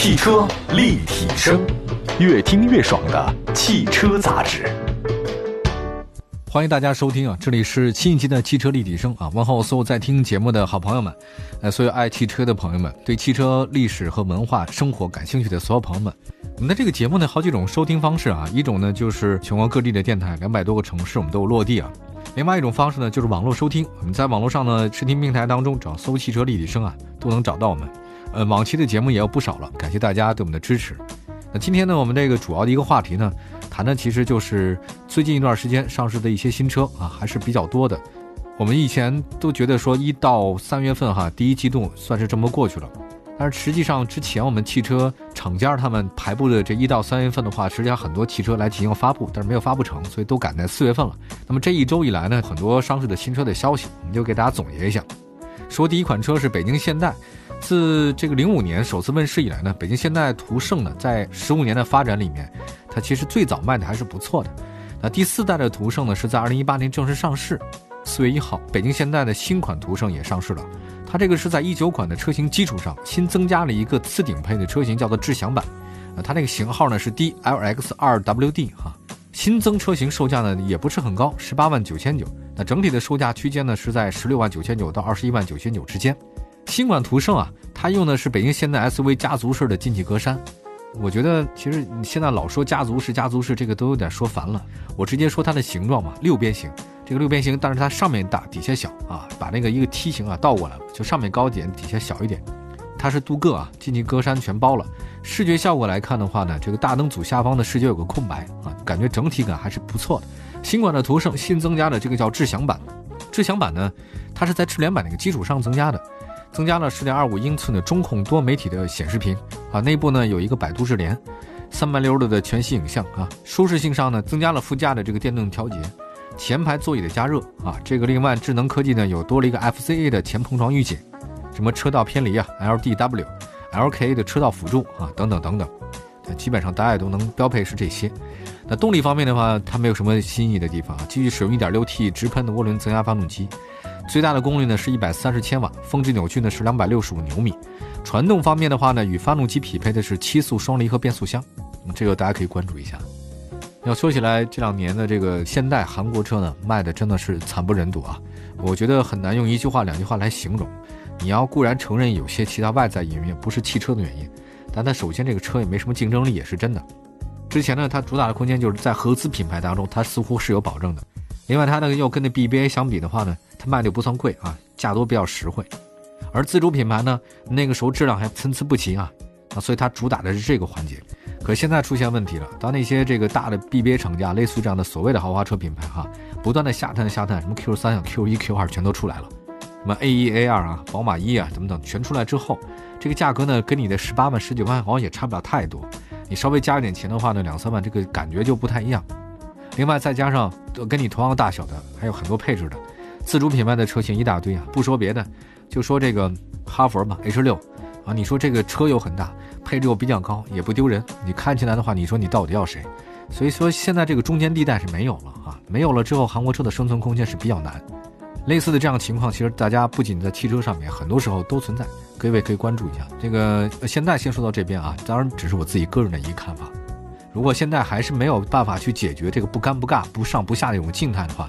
汽车立体声，越听越爽的汽车杂志。欢迎大家收听啊，这里是新一期的汽车立体声啊，问候所有在听节目的好朋友们，呃，所有爱汽车的朋友们，对汽车历史和文化生活感兴趣的所有朋友们。我们的这个节目呢，好几种收听方式啊，一种呢就是全国各地的电台，两百多个城市我们都有落地啊。另外一种方式呢，就是网络收听，我们在网络上呢视听平台当中找搜汽车立体声啊，都能找到我们。呃，往期的节目也有不少了，感谢大家对我们的支持。那今天呢，我们这个主要的一个话题呢，谈的其实就是最近一段时间上市的一些新车啊，还是比较多的。我们以前都觉得说一到三月份哈，第一季度算是这么过去了，但是实际上之前我们汽车厂家他们排布的这一到三月份的话，实际上很多汽车来进行发布，但是没有发布成，所以都赶在四月份了。那么这一周以来呢，很多上市的新车的消息，我们就给大家总结一下。说第一款车是北京现代。自这个零五年首次问世以来呢，北京现代途胜呢，在十五年的发展里面，它其实最早卖的还是不错的。那第四代的途胜呢，是在二零一八年正式上市。四月一号，北京现代的新款途胜也上市了。它这个是在一九款的车型基础上，新增加了一个次顶配的车型，叫做智享版。啊，它那个型号呢是 DLX 二 WD 哈。新增车型售价呢也不是很高，十八万九千九。那整体的售价区间呢是在十六万九千九到二十一万九千九之间。新款途胜啊，它用的是北京现代 SUV 家族式的进气格栅。我觉得其实你现在老说家族式、家族式，这个都有点说烦了。我直接说它的形状嘛，六边形。这个六边形，但是它上面大，底下小啊，把那个一个梯形啊倒过来了，就上面高一点，底下小一点。它是镀铬啊，进气格栅全包了。视觉效果来看的话呢，这个大灯组下方的视觉有个空白啊，感觉整体感还是不错的。新款的途胜新增加的这个叫智享版，智享版呢，它是在智联版那个基础上增加的。增加了十点二五英寸的中控多媒体的显示屏啊，内部呢有一个百度智联，三百六十度的全息影像啊。舒适性上呢，增加了副驾的这个电动调节，前排座椅的加热啊。这个另外智能科技呢，有多了一个 FCA 的前碰撞预警，什么车道偏离啊，LDW、LKA 的车道辅助啊，等等等等。基本上大家也都能标配是这些。那动力方面的话，它没有什么新意的地方啊，继续使用一点六 T 直喷的涡轮增压发动机。最大的功率呢是一百三十千瓦，峰值扭矩呢是两百六十五牛米。传动方面的话呢，与发动机匹配的是七速双离合变速箱，这个大家可以关注一下。要说起来，这两年的这个现代韩国车呢，卖的真的是惨不忍睹啊！我觉得很难用一句话、两句话来形容。你要固然承认有些其他外在原因，不是汽车的原因，但它首先这个车也没什么竞争力，也是真的。之前呢，它主打的空间就是在合资品牌当中，它似乎是有保证的。另外，它那个又跟那 BBA 相比的话呢？它卖的不算贵啊，价都比较实惠，而自主品牌呢，那个时候质量还参差不齐啊，啊，所以它主打的是这个环节。可现在出现问题了，当那些这个大的 BBA 厂家，类似这样的所谓的豪华车品牌哈，不断的下探下探，什么 Q 三啊、Q 一、Q 二全都出来了，什么 A 一、A 二啊，宝马一啊等等，全出来之后，这个价格呢，跟你的十八万、十九万好像也差不了太多，你稍微加一点钱的话呢，两三万这个感觉就不太一样。另外再加上跟你同样大小的，还有很多配置的。自主品牌的车型一大堆啊，不说别的，就说这个哈佛吧，H 六啊，你说这个车又很大，配置又比较高，也不丢人。你看起来的话，你说你到底要谁？所以说现在这个中间地带是没有了啊，没有了之后，韩国车的生存空间是比较难。类似的这样情况，其实大家不仅在汽车上面，很多时候都存在，各位可以关注一下。这个现在先说到这边啊，当然只是我自己个人的一个看法。如果现在还是没有办法去解决这个不尴不尬、不上不下的这种静态的话，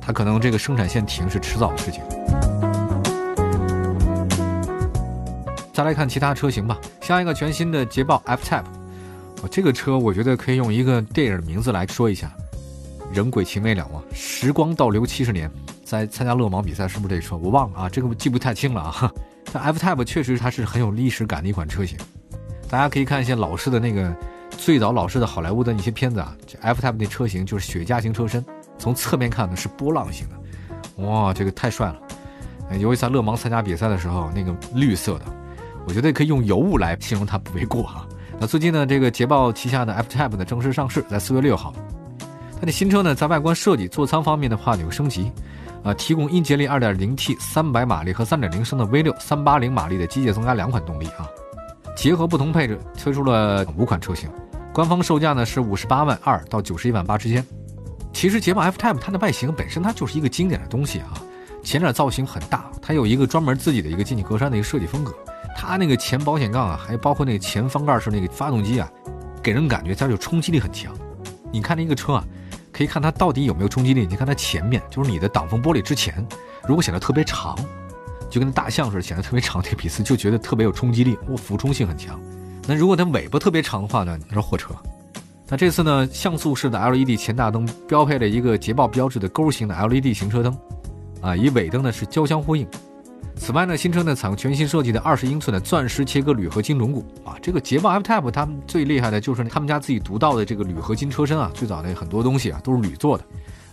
它可能这个生产线停是迟早的事情。再来看其他车型吧，像一个全新的捷豹 F-Type，我这个车我觉得可以用一个电影的名字来说一下：人鬼情未了啊！时光倒流七十年，在参加勒芒比赛是不是这车？我忘了啊，这个记不太清了啊。但 F-Type 确实它是很有历史感的一款车型，大家可以看一些老式的那个最早老式的好莱坞的一些片子啊，这 F-Type 那车型就是雪茄型车身。从侧面看呢是波浪形的，哇，这个太帅了！尤其在勒芒参加比赛的时候，那个绿色的，我觉得可以用尤物来形容它不为过哈。那最近呢，这个捷豹旗下的 F-Type 呢正式上市，在四月六号。它的新车呢，在外观设计、座舱方面的话有升级，啊，提供英杰力 2.0T 300马力和3.0升的 V6 380马力的机械增压两款动力啊，结合不同配置推出了五款车型，官方售价呢是五十八万二到九十一万八之间。其实捷豹 F-Type 它的外形本身它就是一个经典的东西啊，前脸造型很大，它有一个专门自己的一个进气格栅的一个设计风格，它那个前保险杠啊，还有包括那个前方盖式那个发动机啊，给人感觉它就冲击力很强。你看那个车啊，可以看它到底有没有冲击力。你看它前面就是你的挡风玻璃之前，如果显得特别长，就跟大象似的显得特别长，这个鼻子就觉得特别有冲击力，我俯冲性很强。那如果它尾巴特别长的话呢，那是货车。那这次呢，像素式的 LED 前大灯标配了一个捷豹标志的钩形的 LED 行车灯，啊，与尾灯呢是交相呼应。此外呢，新车呢采用全新设计的二十英寸的钻石切割铝合金轮毂啊，这个捷豹 F-Type 他们最厉害的就是他们家自己独到的这个铝合金车身啊，最早的很多东西啊都是铝做的，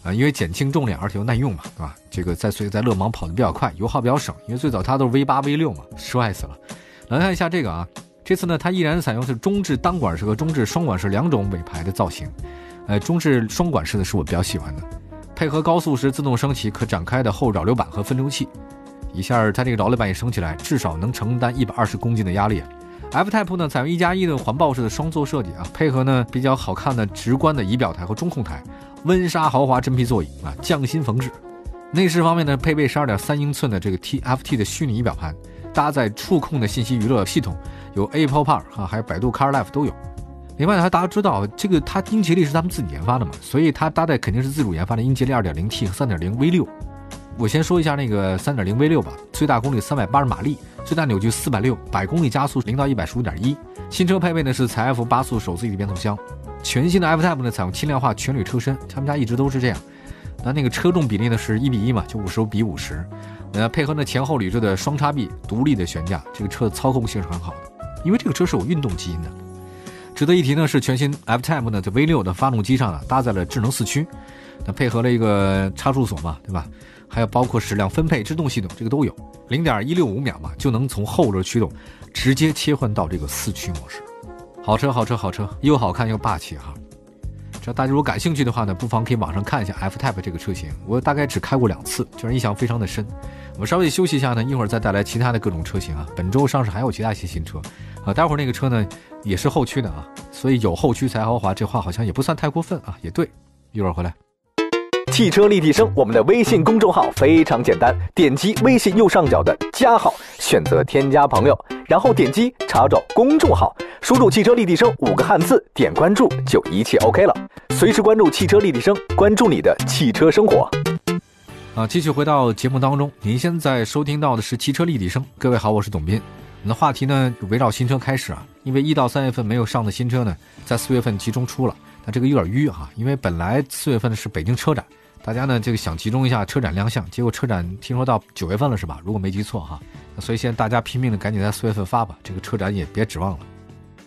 啊，因为减轻重量而且又耐用嘛，对吧？这个在所以在勒芒跑得比较快，油耗比较省，因为最早它都是 V 八 V 六嘛，帅死了。来看一下这个啊。这次呢，它依然采用是中置单管式和中置双管式两种尾排的造型，呃，中置双管式的是我比较喜欢的，配合高速时自动升起可展开的后扰流板和分流器，一下它这个扰流板一升起来，至少能承担一百二十公斤的压力。F-Type 呢，采用一加一的环抱式的双座设计啊，配合呢比较好看的直观的仪表台和中控台，温莎豪华真皮座椅啊，匠心缝制。内饰方面呢，配备十二点三英寸的这个 TFT 的虚拟仪表盘，搭载触控的信息娱乐系统。有 Apple Car 哈，还有百度 Car Life 都有。另外呢，大家知道这个它英杰利是他们自己研发的嘛，所以它搭载肯定是自主研发的英杰利 2.0T 和 3.0V6。我先说一下那个 3.0V6 吧，最大功率380马力，最大扭矩460，百公里加速零到一百十五点一。新车配备的是采 F 八速手自一体变速箱，全新的 F-Type 呢采用轻量化全铝车身，他们家一直都是这样。那那个车重比例呢是一比一嘛，就五十比五十。呃，配合呢前后铝制的双叉臂独立的悬架，这个车的操控性是很好的。因为这个车是有运动基因的，值得一提呢是全新 F-Type 呢在 V6 的发动机上呢搭载了智能四驱，那配合了一个差速锁嘛，对吧？还有包括矢量分配制动系统，这个都有，零点一六五秒嘛就能从后轮驱动直接切换到这个四驱模式。好车，好车，好车，又好看又霸气哈！这大家如果感兴趣的话呢，不妨可以网上看一下 F-Type 这个车型，我大概只开过两次，就是印象非常的深。我们稍微休息一下呢，一会儿再带来其他的各种车型啊。本周上市还有其他一些新车。啊，待会儿那个车呢也是后驱的啊，所以有后驱才豪华，这话好像也不算太过分啊，也对。一会儿回来。汽车立体声，我们的微信公众号非常简单，点击微信右上角的加号，选择添加朋友，然后点击查找公众号，输入“汽车立体声”五个汉字，点关注就一切 OK 了。随时关注汽车立体声，关注你的汽车生活。啊，继续回到节目当中，您现在收听到的是汽车立体声。各位好，我是董斌。那话题呢，就围绕新车开始啊，因为一到三月份没有上的新车呢，在四月份集中出了，那这个有点淤哈，因为本来四月份呢是北京车展，大家呢这个想集中一下车展亮相，结果车展听说到九月份了是吧？如果没记错哈，所以现在大家拼命的赶紧在四月份发吧，这个车展也别指望了。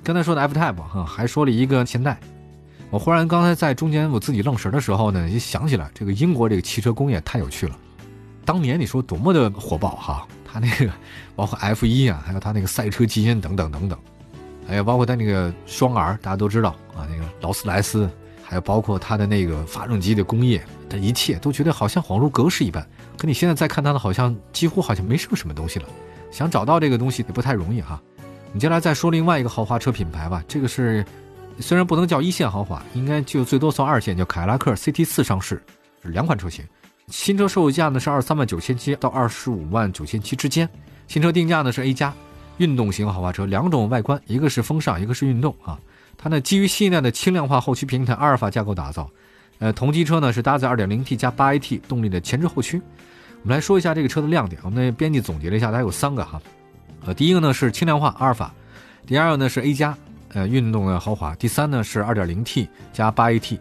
刚才说的 F Type 哈，还说了一个现代，我忽然刚才在中间我自己愣神的时候呢，一想起来这个英国这个汽车工业太有趣了，当年你说多么的火爆哈。它那个包括 F 一啊，还有它那个赛车基因等等等等，还有包括它那个双 R，大家都知道啊，那个劳斯莱斯，还有包括它的那个发动机的工业，这一切都觉得好像恍如隔世一般。可你现在再看它的，好像几乎好像没剩什么东西了。想找到这个东西也不太容易哈。你接下来再说另外一个豪华车品牌吧，这个是虽然不能叫一线豪华，应该就最多算二线，叫凯迪拉克 CT 四上市，是两款车型。新车售价呢是二十三万九千七到二十五万九千七之间，新车定价呢是 A 加，运动型豪华车，两种外观，一个是风尚，一个是运动啊。它呢基于新一代的轻量化后驱平台阿尔法架构打造，呃，同级车呢是搭载二点零 T 加八 AT 动力的前置后驱。我们来说一下这个车的亮点，我们编辑总结了一下，它有三个哈，呃，第一个呢是轻量化阿尔法，第二个呢是 A 加，呃，运动的豪华，第三呢是二点零 T 加八 AT。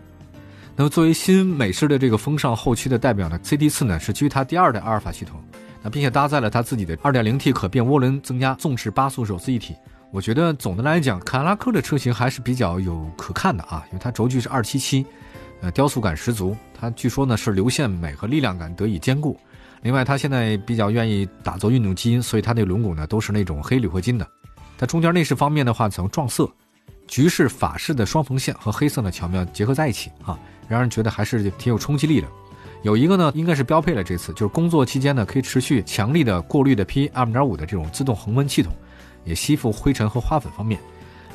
那么作为新美式的这个风尚后驱的代表呢，CT 四呢是基于它第二代阿尔法系统，那并且搭载了它自己的 2.0T 可变涡轮增压纵置八速手自一体。我觉得总的来讲，凯迪拉克的车型还是比较有可看的啊，因为它轴距是277，呃，雕塑感十足。它据说呢是流线美和力量感得以兼顾。另外，它现在比较愿意打造运动基因，所以它那轮毂呢都是那种黑铝合金的。它中间内饰方面的话，采用撞色，橘式、法式的双缝线和黑色呢巧妙结合在一起啊。让人觉得还是挺有冲击力的。有一个呢，应该是标配了。这次就是工作期间呢，可以持续强力的过滤的 PM 点五的这种自动恒温系统，也吸附灰尘和花粉方面。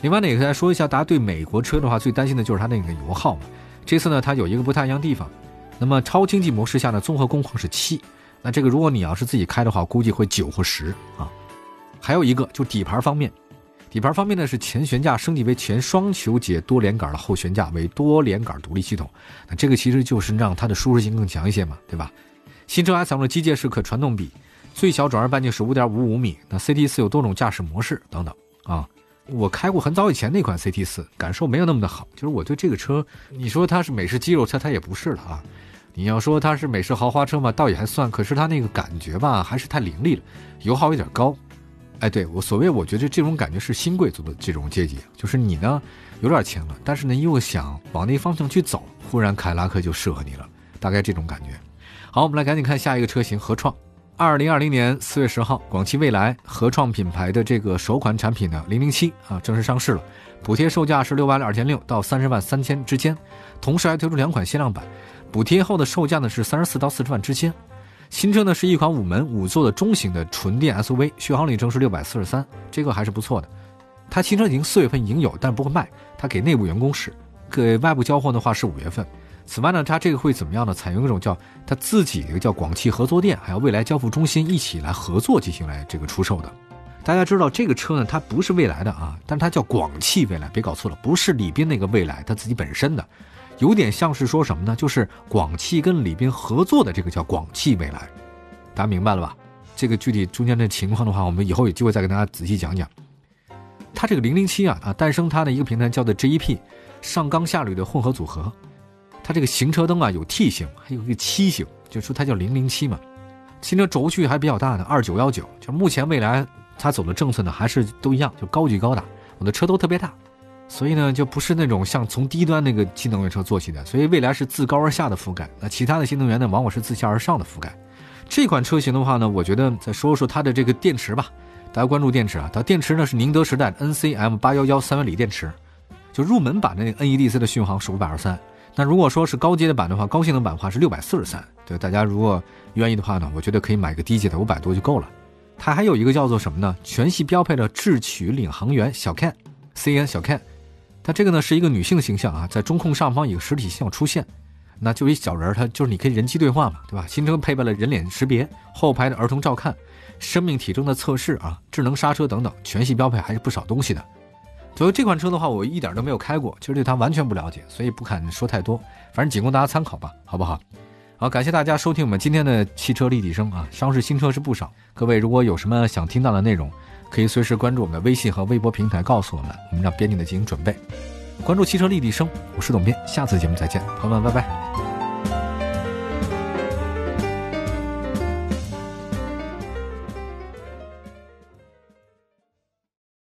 另外呢，也跟大家说一下，大家对美国车的话最担心的就是它那个油耗。这次呢，它有一个不太一样的地方。那么超经济模式下呢，综合工况是七。那这个如果你要是自己开的话，估计会九或十啊。还有一个就底盘方面，底盘方面呢是前悬架升级为前双球节多连杆的后悬架为多连杆独立系统，那这个其实就是让它的舒适性更强一些嘛，对吧？新车还采用了机械式可传动比，最小转弯半径是五点五五米。那 CT 四有多种驾驶模式等等啊。我开过很早以前那款 CT 四，感受没有那么的好。就是我对这个车，你说它是美式肌肉车，它也不是了啊。你要说它是美式豪华车嘛，倒也还算。可是它那个感觉吧，还是太凌厉了，油耗有点高。哎，对我所谓，我觉得这种感觉是新贵族的这种阶级，就是你呢有点钱了，但是呢又想往那方向去走，忽然凯拉克就适合你了，大概这种感觉。好，我们来赶紧看下一个车型合创。二零二零年四月十号，广汽未来合创品牌的这个首款产品呢，零零七啊正式上市了，补贴售价是六万两千六到三十万三千之间，同时还推出两款限量版，补贴后的售价呢是三十四到四十万之间。新车呢是一款五门五座的中型的纯电 SUV，续航里程是六百四十三，这个还是不错的。它新车已经四月份已经有，但不会卖，它给内部员工使，给外部交货的话是五月份。此外呢，它这个会怎么样呢？采用一种叫它自己一个叫广汽合作店，还有未来交付中心一起来合作进行来这个出售的。大家知道这个车呢，它不是未来的啊，但它叫广汽未来，别搞错了，不是李斌那个未来，它自己本身的，有点像是说什么呢？就是广汽跟李斌合作的这个叫广汽未来，大家明白了吧？这个具体中间的情况的话，我们以后有机会再跟大家仔细讲讲。它这个零零七啊啊，诞生它的一个平台叫做 GEP，上钢下铝的混合组合。它这个行车灯啊有 T 型，还有一个七型，就说它叫零零七嘛。新车轴距还比较大呢二九幺九，就目前未来它走的政策呢还是都一样，就高举高打。我的车都特别大，所以呢就不是那种像从低端那个新能源车做起的，所以未来是自高而下的覆盖。那其他的新能源呢往往是自下而上的覆盖。这款车型的话呢，我觉得再说说它的这个电池吧。大家关注电池啊，它电池呢是宁德时代 NCM 八幺幺三元锂电池，就入门版的那个 NEDC 的续航是五百二十三。那如果说是高阶的版的话，高性能版的话是六百四十三。对大家如果愿意的话呢，我觉得可以买个低阶的五百多就够了。它还有一个叫做什么呢？全系标配的智取领航员小 Can，CN 小 Can。它这个呢是一个女性的形象啊，在中控上方一个实体形象出现，那就一小人儿，它就是你可以人机对话嘛，对吧？新车配备了人脸识别，后排的儿童照看，生命体征的测试啊，智能刹车等等，全系标配还是不少东西的。所以这款车的话，我一点都没有开过，其实对它完全不了解，所以不敢说太多。反正仅供大家参考吧，好不好？好，感谢大家收听我们今天的汽车立体声啊，上市新车是不少。各位如果有什么想听到的内容，可以随时关注我们的微信和微博平台，告诉我们，我们让编辑的进行准备。关注汽车立体声，我是董编，下次节目再见，朋友们，拜拜。